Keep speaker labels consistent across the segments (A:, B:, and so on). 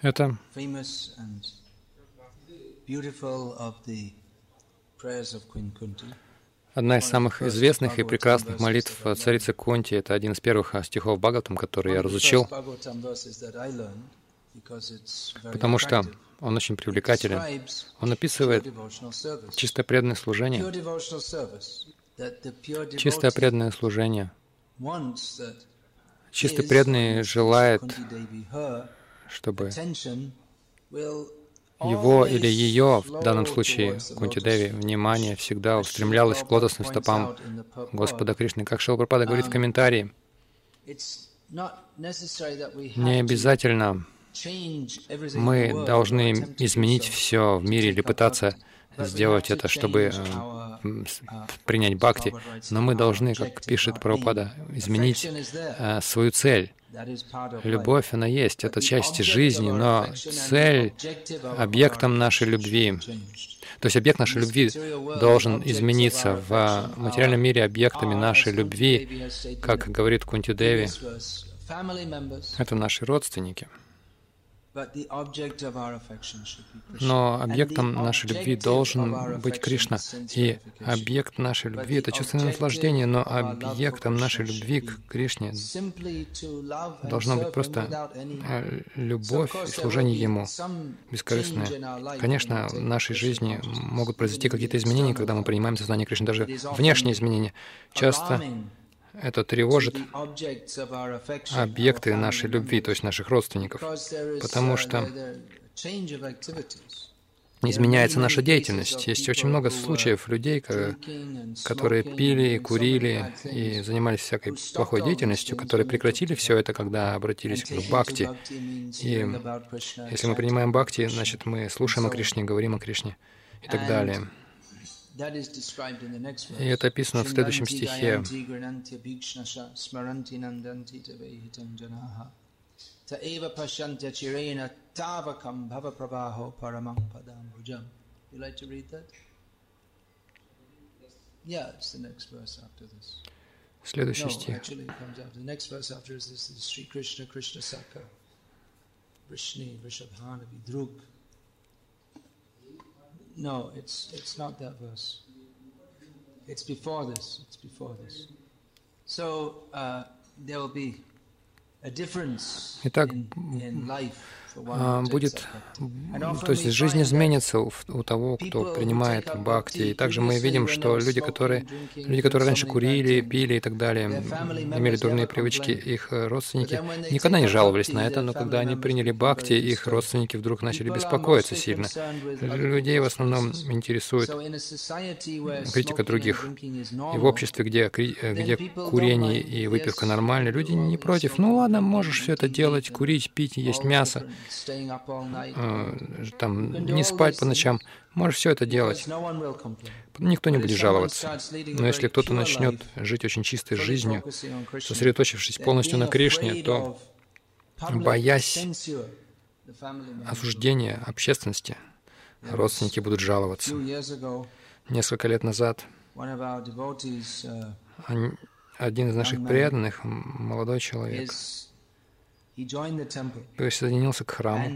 A: Это одна из самых известных и прекрасных молитв царицы Кунти. Это один из первых стихов Бхагаватам, который я разучил, потому что он очень привлекателен. Он описывает чистое преданное служение. Чистое преданное служение. Чистый преданный желает, чтобы его или ее, в данном случае Кунти Деви, внимание всегда устремлялось к лотосным стопам Господа Кришны. Как Шилпрапада говорит в комментарии,
B: that we
A: не обязательно мы должны изменить все в мире или пытаться сделать это, чтобы
B: uh,
A: принять бхакти. Но мы должны, как пишет Прабхупада, изменить э, свою цель. Любовь, она есть, это часть жизни, но цель, объектом нашей любви, то есть объект нашей любви должен измениться в материальном мире объектами нашей любви, как говорит Кунти Деви, это наши родственники. Но объектом нашей любви должен быть Кришна. И объект нашей любви — это чувственное наслаждение, но объектом нашей любви к Кришне должно быть просто э, любовь и служение Ему, бескорыстное. Конечно, в нашей жизни могут произойти какие-то изменения, когда мы принимаем сознание Кришны, даже внешние изменения. Часто это тревожит объекты нашей любви, то есть наших родственников, потому что изменяется наша деятельность. Есть очень много случаев людей, ко- которые пили, курили и занимались всякой плохой деятельностью, которые прекратили все это, когда обратились к бхакти. И если мы принимаем бхакти, значит, мы слушаем о Кришне, говорим о Кришне и так далее. И это описано в следующем стихе.
B: Taeva pashyantya chirena tavakam bhava prabhaho paramam padam bhujam. You like to read that? Yeah, it's the next verse after this.
A: Следующий
B: No,
A: стих.
B: actually it comes No, it's it's not that verse. It's before this. It's before this. So uh, there will be
A: Итак, А, будет, то есть жизнь изменится у, у того, кто принимает бхакти. И также мы видим, что люди, которые, люди, которые раньше курили, пили и так далее, имели дурные привычки, их родственники никогда не жаловались на это, но когда они приняли бхакти, их родственники вдруг начали беспокоиться сильно. Людей в основном интересует критика других. И в обществе, где, э, где курение и выпивка нормальны, люди не против. Ну ладно, можешь все это делать, курить, пить, есть мясо, э, там, не спать по ночам. Можешь все это делать. Никто не будет жаловаться. Но если кто-то начнет жить очень чистой жизнью, сосредоточившись полностью на Кришне, то боясь осуждения общественности, родственники будудут
B: A
A: жаловаться. Несколько лет назад один из наших преданных, молодой человек,
B: temple,
A: присоединился к храму.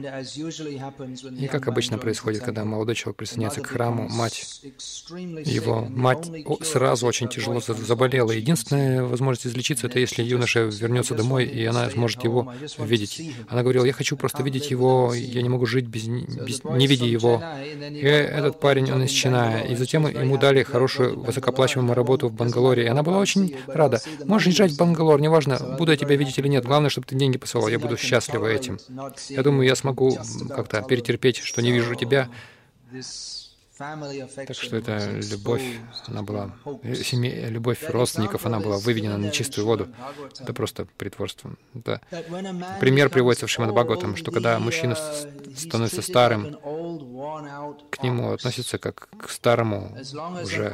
A: И как обычно происходит, когда молодой человек присоединяется к храму, мать его, мать сразу очень тяжело заболела. Единственная возможность излечиться, это если юноша вернется домой, и она сможет его видеть. Она говорила, я хочу просто видеть его, я не могу жить без, без- не видя его. И этот парень, он из Чиная. И затем ему дали хорошую, высокооплачиваемую работу в Бангалоре. И она была очень рада. Можешь езжать в Бангалор, неважно, буду я тебя видеть или нет. Главное, чтобы ты деньги посылал. Я буду счастлива этим. Я думаю, я смогу как-то перетерпеть, что не вижу тебя. Так что эта любовь, она была, э, семья, любовь родственников, она была выведена на чистую воду. Это просто притворство. Это пример приводится в Шримад Бхагаватам, что когда мужчина с- становится старым, к нему относятся как к старому, уже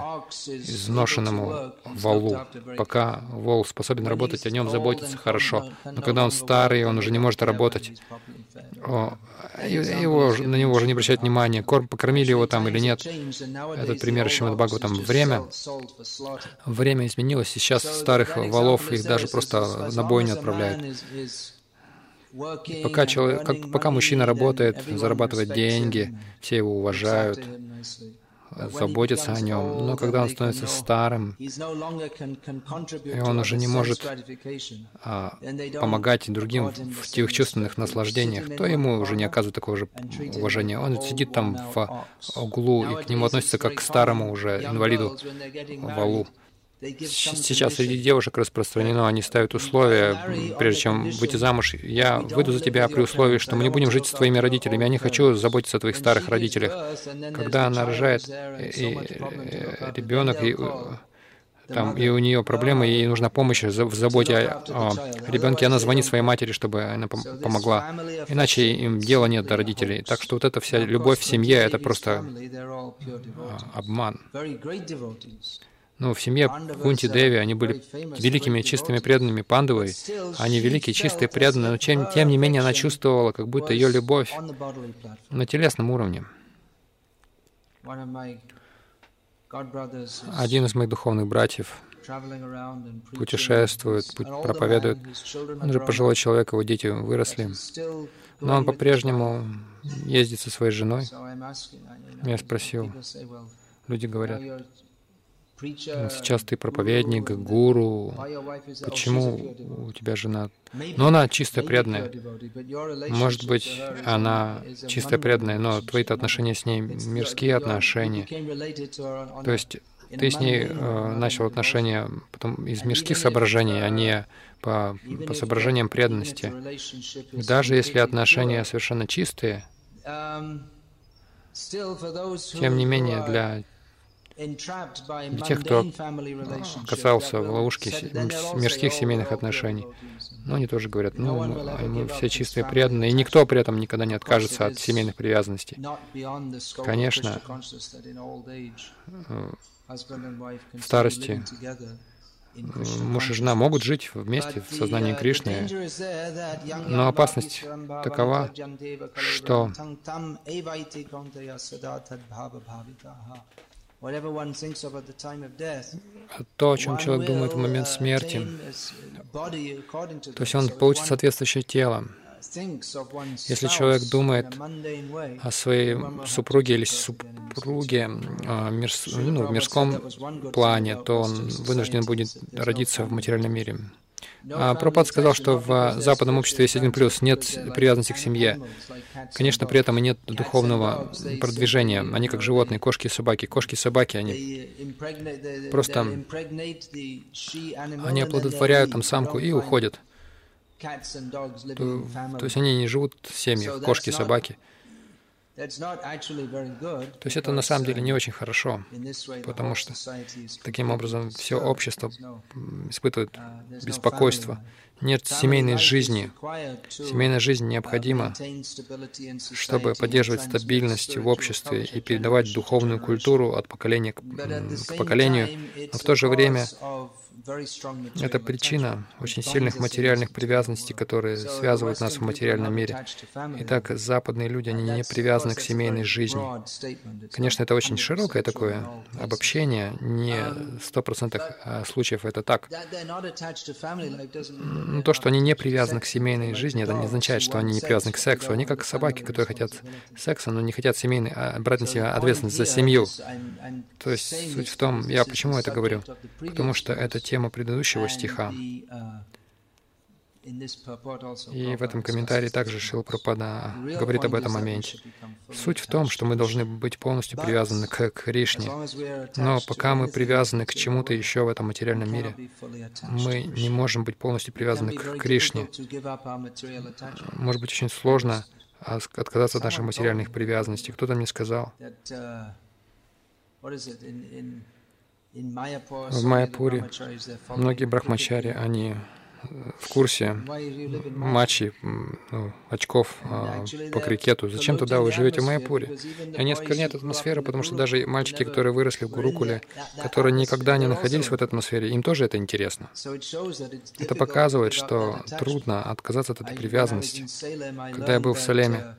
A: изношенному валу. Пока вол способен работать, о нем заботиться хорошо. Но когда он старый, он уже не может работать, его, на него уже не обращают внимания, корм, покормили его там или нет, нет. Этот пример Шримад Бхагаватам. Время, время изменилось, сейчас старых валов их даже просто на бойню отправляют. Пока, человек, как, пока мужчина работает, зарабатывает деньги, все его уважают, заботиться о нем. Но когда он становится старым, и он уже не может а, помогать другим в тех чувственных наслаждениях, то ему уже не оказывают такого же уважения. Он сидит там в углу, и к нему относятся как к старому уже инвалиду валу. Сейчас среди девушек распространено, они ставят условия, прежде чем выйти замуж. Я выйду за тебя при условии, что мы не будем жить с твоими родителями. Я не хочу заботиться о твоих старых родителях. Когда она рожает, и ребенок, и, там, и у нее проблемы, ей нужна помощь в заботе о, о ребенке, она звонит своей матери, чтобы она помогла. Иначе им дела нет до родителей. Так что вот эта вся любовь в семье — это просто обман. Ну, в семье Кунти Деви они были великими чистыми преданными пандавой. Они великие, чистые, преданные, но чем, тем не менее она чувствовала, как будто ее любовь на телесном уровне. Один из моих духовных братьев путешествует, проповедует. Он же пожилой человек, его дети выросли. Но он по-прежнему ездит со своей женой. Я спросил, люди говорят, сейчас ты проповедник, гуру. Почему у тебя жена? Но она чистая преданная. Может быть, она чистая преданная, но твои-то отношения с ней мирские отношения. То есть ты с ней э, начал отношения потом из мирских соображений, а не по, по соображениям преданности. Даже если отношения совершенно чистые, тем не менее, для для тех, кто оказался в ловушке мирских семейных отношений. Но они тоже говорят, ну, мы все чистые преданные, и никто при этом никогда не откажется от семейных привязанностей. Конечно, э, в старости муж и жена могут жить вместе в сознании Кришны, но опасность такова, что то, о чем человек думает в момент смерти, то есть он получит соответствующее тело. Если человек думает о своей супруге или супруге а, ну, в мирском плане, то он вынужден будет родиться в материальном мире. А Пропад сказал, что в западном обществе есть один плюс — нет привязанности к семье. Конечно, при этом и нет духовного продвижения. Они как животные, кошки и собаки. Кошки и собаки, они просто... Они оплодотворяют там самку и уходят. То, то есть они не живут в семьях, кошки и собаки. То есть это на самом деле не очень хорошо, потому что таким образом все общество испытывает uh, беспокойство. Нет семейной жизни. Семейная жизнь необходима, чтобы поддерживать стабильность в обществе и передавать духовную культуру от поколения к, к поколению. Но в то же время это причина очень сильных материальных привязанностей, которые связывают нас в материальном мире. Итак, западные люди, они не привязаны к семейной жизни. Конечно, это очень широкое такое обобщение, не сто процентов а, случаев это так. Но то, что они не привязаны к семейной жизни, это не означает, что они не привязаны к сексу. Они как собаки, которые хотят секса, но не хотят семейной, а брать на себя ответственность за семью. То есть суть в том, я почему это говорю? Потому что это те тема предыдущего стиха. И в этом комментарии также Шил Пропада говорит об этом моменте. Суть в том, что мы должны быть полностью привязаны к Кришне. Но пока мы привязаны к чему-то еще в этом материальном мире, мы не можем быть полностью привязаны к Кришне. Может быть очень сложно отказаться от наших материальных привязанностей. Кто-то мне сказал, в Майяпуре многие брахмачари, они в курсе матчей, ну, очков а, по крикету. Зачем туда вы живете в Майяпуре? И они оскверняют атмосферу, потому что даже мальчики, которые выросли в Гурукуле, которые никогда не находились в этой атмосфере, им тоже это интересно. Это показывает, что трудно отказаться от этой привязанности. Когда я был в Салеме,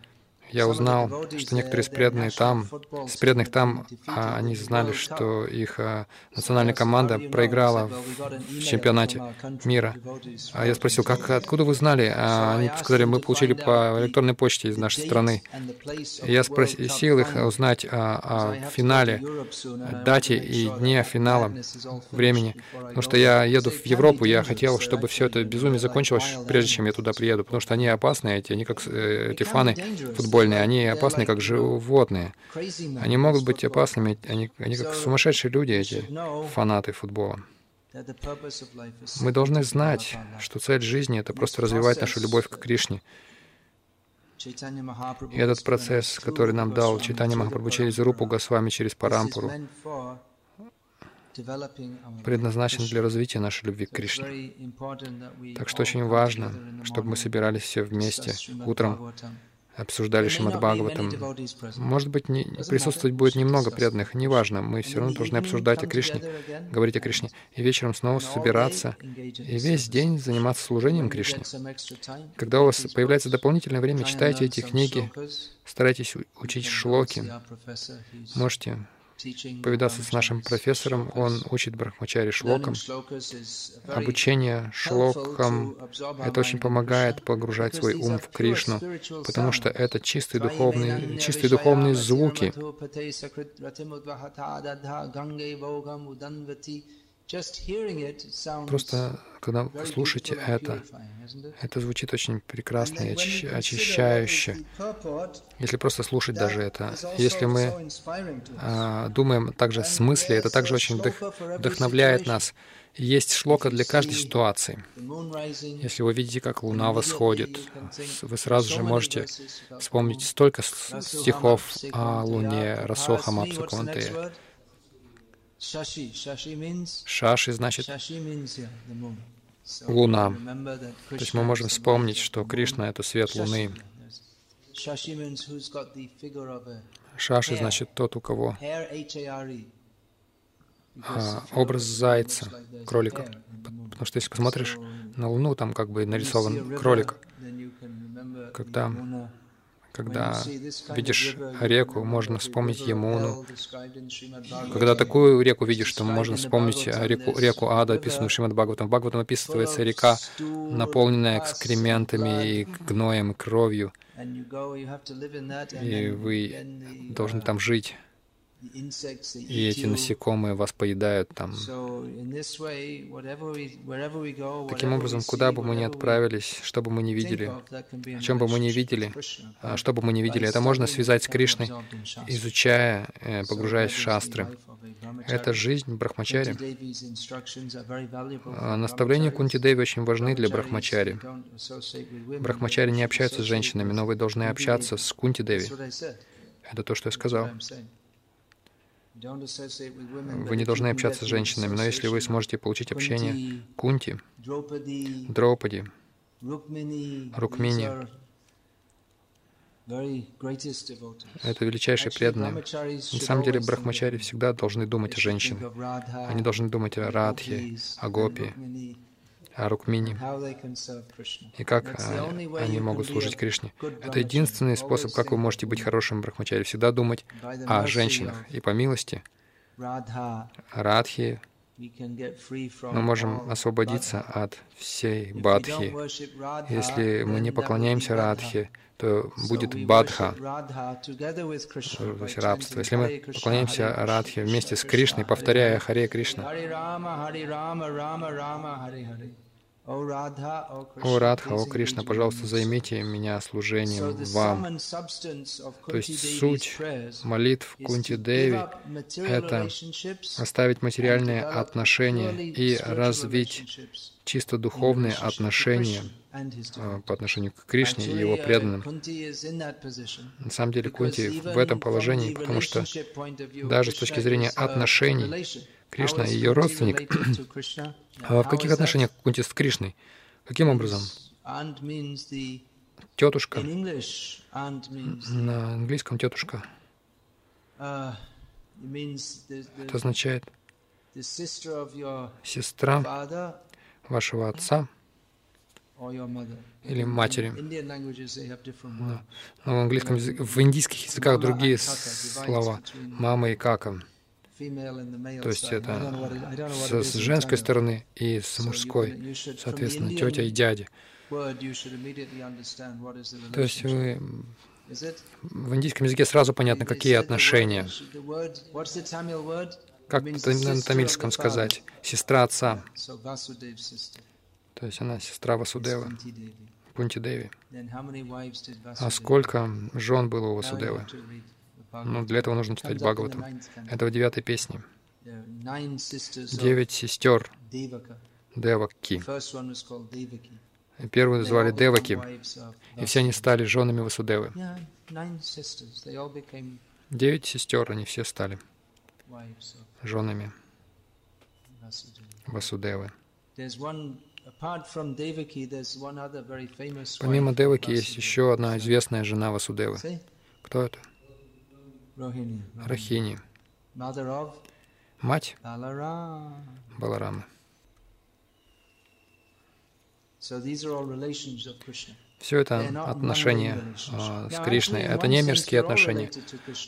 A: я узнал, что некоторые из преданных там, из преданных там, а, они знали, что их а, национальная команда проиграла в чемпионате мира. А я спросил, как, откуда вы знали? А они сказали, мы получили по электронной почте из нашей страны. Я спросил их узнать о, о финале, дате и дне финала, времени. Потому что я еду в Европу, я хотел, чтобы все это безумие закончилось, прежде чем я туда приеду, потому что они опасные, эти, они как э, эти фаны футбольные, они опасны как животные. Они могут быть опасными, они, они как сумасшедшие люди, эти фанаты футбола. Мы должны знать, что цель жизни — это просто развивать нашу любовь к Кришне. И этот процесс, который нам дал Читани Махапрабху через Рупу Госвами, через Парампуру, предназначен для развития нашей любви к Кришне. Так что очень важно, чтобы мы собирались все вместе утром, обсуждали Шримад Бхагаватам. Может быть, не, присутствовать будет немного преданных, неважно, мы все равно должны обсуждать о Кришне, говорить о Кришне, и вечером снова собираться, и весь день заниматься служением Кришне. Когда у вас появляется дополнительное время, читайте эти книги, старайтесь учить шлоки, можете повидаться с нашим профессором. Он учит Брахмачари шлокам. Обучение шлокам — это очень помогает погружать свой ум в Кришну, потому что это чистые духовные, чистые духовные звуки. Просто, когда вы слушаете это, это звучит очень прекрасно и очищающе. Если просто слушать даже это, если мы а, думаем также о смысле, это также очень вдох вдохновляет нас. Есть шлока для каждой ситуации. Если вы видите, как луна восходит, вы сразу же можете вспомнить столько стихов о луне Расоха Мапсуквантея. Шаши значит луна. То есть мы можем вспомнить, что Кришна — это свет луны. Шаши значит тот, у кого а, образ зайца, кролика. Потому что если посмотришь на Луну, там как бы нарисован кролик. Когда когда видишь реку, можно вспомнить Ямуну. Когда такую реку видишь, то можно вспомнить реку, реку Ада, описанную Шримад Бхагаватам. В Бхагаватам описывается река, наполненная экскрементами и гноем, и кровью. И вы должны там жить и эти насекомые вас поедают там. Таким образом, куда бы мы ни отправились, что бы мы ни видели, о чем бы мы ни видели, а что бы мы ни видели, это можно связать с Кришной, изучая, э, погружаясь в шастры. Это жизнь Брахмачари. А наставления Кунти Деви очень важны для Брахмачари. Брахмачари не общаются с женщинами, но вы должны общаться с Кунти Деви. Это то, что я сказал. Вы не должны общаться с женщинами, но если вы сможете получить общение Кунти, Драупади, Рукмини, это величайшие преданные. На самом деле, брахмачари всегда должны думать о женщинах. Они должны думать о Радхе, о Гопи, Рукмини. И как они могут служить Кришне. Это единственный способ, как вы можете быть хорошим брахмачари. Всегда думать о женщинах. И по милости. Радхи. мы можем освободиться от всей бадхи. Если мы не поклоняемся Радхе, то будет бадха, то есть рабство. Если мы поклоняемся Радхе вместе с Кришной, повторяя Харе Кришна, о Радха, о Кришна, пожалуйста, займите меня служением вам. То есть суть молитв Кунти Деви — это оставить материальные отношения и развить чисто духовные отношения э, по отношению к Кришне и его преданным. На самом деле Кунти в этом положении, потому что даже с точки зрения отношений Кришна и ее родственник А в каких отношениях Кунти с Кришной? Каким образом? Тетушка. На английском тетушка. Это означает сестра вашего отца или матери. Но в английском языке, в индийских языках другие слова мама и кака. То есть это с, с женской стороны и с мужской, соответственно, тетя и дядя. То есть вы в индийском языке сразу понятно, какие отношения. Как на тамильском сказать? Сестра отца. То есть она сестра Васудева, Кунти Деви. А сколько жен было у Васудевы? Ну, для этого нужно читать Бхагаватам. Это в девятой песне. Девять сестер Деваки. Первую звали Деваки, и все они стали женами Васудевы. Девять сестер, они все стали женами Васудевы. Помимо Деваки есть еще одна известная жена Васудевы. Кто это? Рахини. Мать. Баларамы. Все это отношения а, с Кришной. Это не мирские отношения.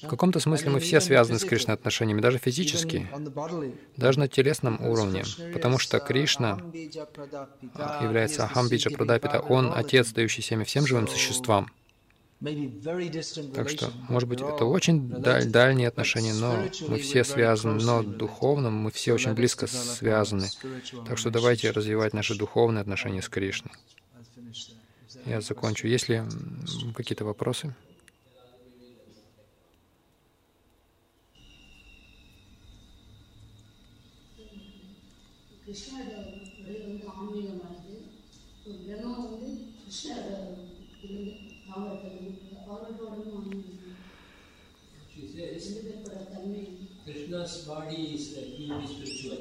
A: В каком-то смысле мы все связаны с Кришной отношениями, даже физически, даже на телесном уровне, потому что Кришна а, является Ахамбиджа Прадапита, Он — Отец, дающий семя всем живым существам. Так что, может быть, это очень даль, дальние отношения, но мы все связаны, но духовно мы все очень близко связаны. Так что давайте развивать наши духовные отношения с Кришной. Я закончу. Есть ли какие-то вопросы? Krishna's body is purely spiritual,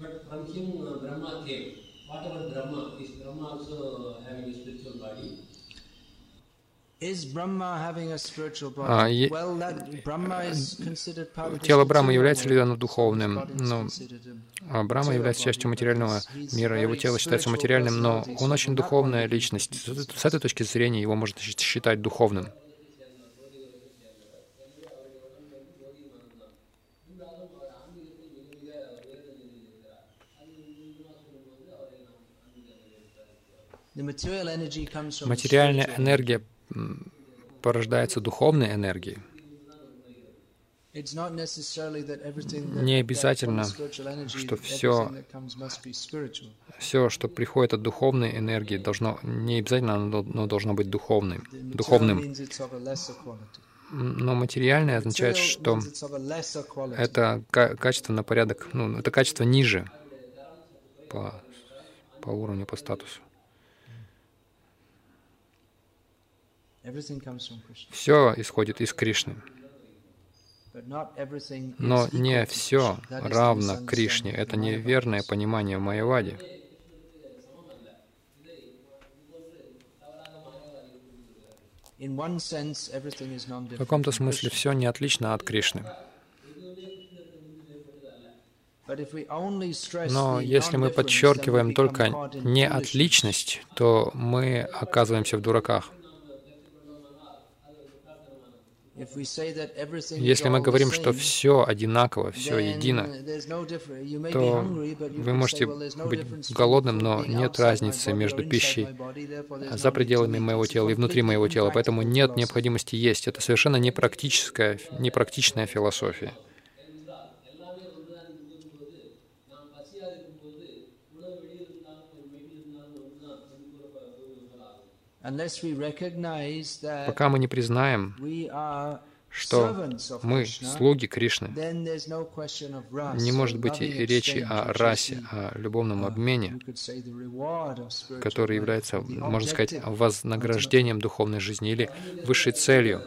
A: but from him uh, Brahma came. What about Brahma? Is Brahma also having a spiritual body? Тело Брахмы является ли оно духовным? Но а Брахма является частью материального мира, его тело считается материальным, но он очень духовная личность. С этой точки зрения его можно считать духовным. Материальная энергия порождается духовной энергией. Не обязательно, что все, все, что приходит от духовной энергии, должно, не обязательно оно должно быть духовным. духовным. Но материальное означает, что это качество на порядок, ну, это качество ниже по, по уровню, по статусу. Все исходит из Кришны. Но не все равно Кришне. Это неверное понимание Майявади. В каком-то смысле все не отлично от Кришны. Но если мы подчеркиваем только не отличность, то мы оказываемся в дураках. Если мы говорим, что все одинаково, все едино, то вы можете быть голодным, но нет разницы между пищей за пределами моего тела и внутри моего тела, поэтому нет необходимости есть. Это совершенно непрактическая, непрактичная философия. Пока мы не признаем, что мы слуги Кришны, не может быть и речи о расе, о любовном обмене, который является, можно сказать, вознаграждением духовной жизни или высшей целью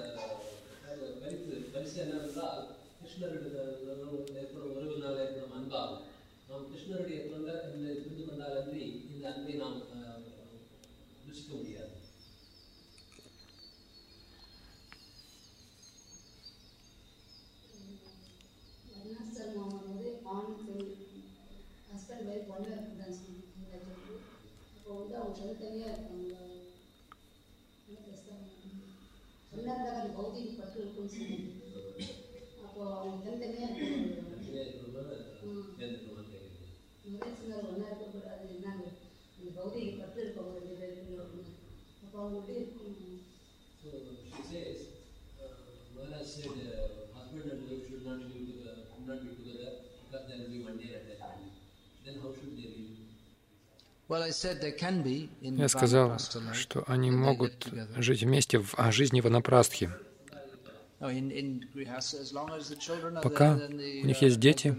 B: Я сказал, что они могут жить вместе в жизни ванапрастхи. Пока у них есть дети,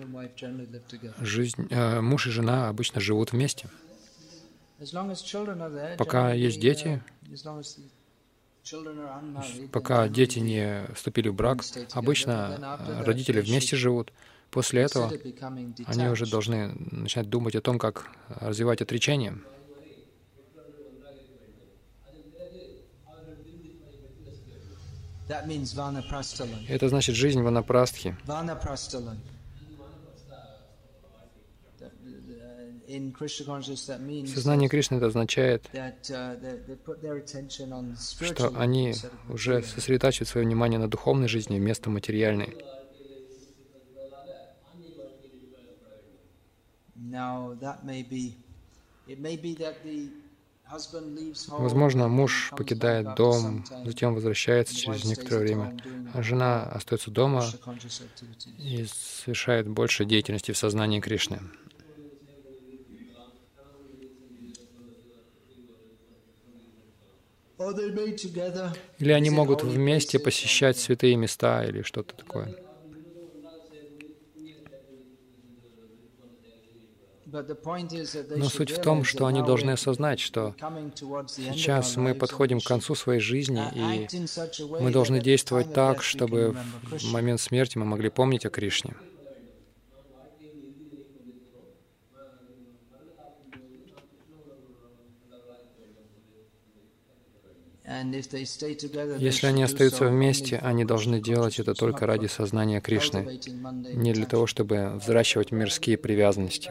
B: жизнь, э, муж и жена обычно живут вместе. Пока есть дети, пока дети не вступили в брак, обычно родители вместе живут. После этого они уже должны начинать думать о том, как развивать отречение. Это значит жизнь ванапрастхи. Сознание Кришны это означает, что они уже сосредотачивают свое внимание на духовной жизни вместо материальной. Возможно, муж покидает дом, затем возвращается через некоторое время, а жена остается дома и совершает больше деятельности в сознании Кришны. Или они могут вместе посещать святые места или что-то такое. Но суть в том, что они должны осознать, что сейчас мы подходим к концу своей жизни, и мы должны действовать так, чтобы в момент смерти мы могли помнить о Кришне. Если они остаются вместе, они должны делать это только ради сознания Кришны, не для того, чтобы взращивать мирские привязанности.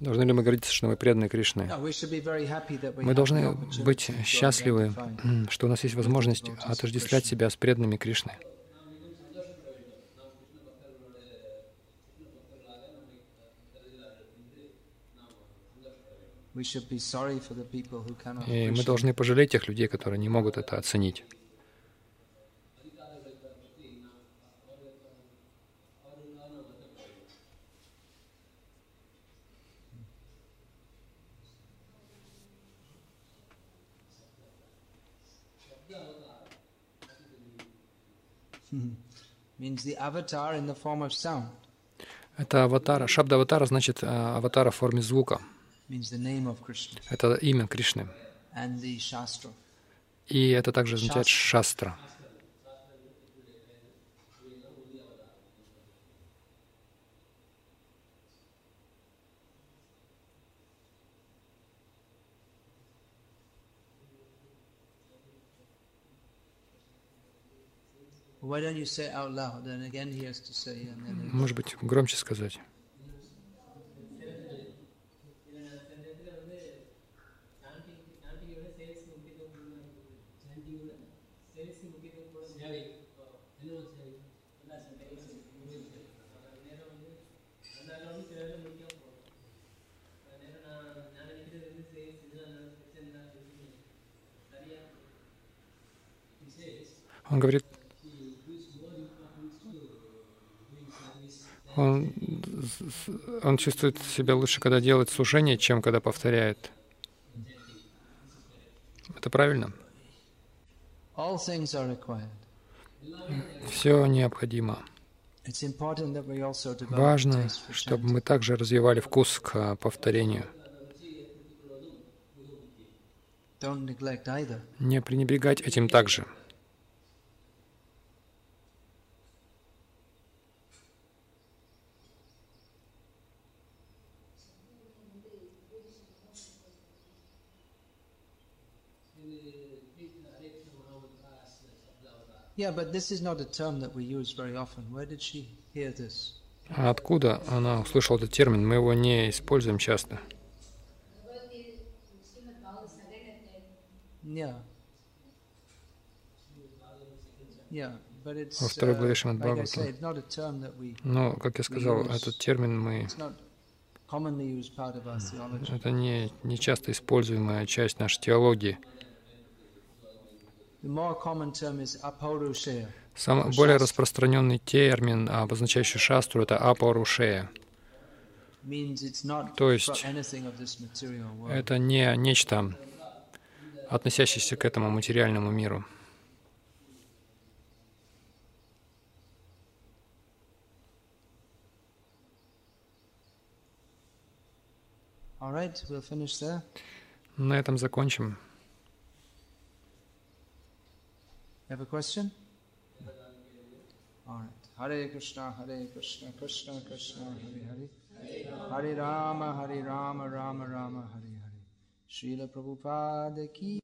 B: Должны ли мы гордиться, что мы преданные Кришны? Мы должны быть счастливы, что у нас есть возможность отождествлять себя с преданными Кришны. И мы должны пожалеть тех людей, которые не могут это оценить. Это аватара. Шабда аватара значит а, аватара в форме звука. Это имя Кришны. И это также означает шастра. Может быть, громче сказать. Он говорит, он, он чувствует себя лучше, когда делает служение, чем когда повторяет. Это правильно? Все необходимо. Важно, чтобы мы также развивали вкус к повторению. Не пренебрегать этим также.
A: Yeah, but this is not a term that we use very often. Where did she hear this?
B: А откуда она услышала этот термин? Мы его не используем часто.
A: Yeah. Yeah, but it's,
B: Во второй главе
A: uh,
B: Шримад
A: we,
B: Но, как я сказал, этот термин мы... Это не, не часто используемая часть нашей теологии. Самый более распространенный термин, обозначающий шастру, это апорушея. То есть. Это не нечто, относящееся к этому материальному миру.
A: All right, we'll finish there.
B: На этом закончим.
A: You have a question? All right. Hare Krishna, Hare Krishna, Krishna Krishna, Hare Hare. Hare Rama, Hare Rama, Rama Rama, Hare Hare. Srila Prabhupada ki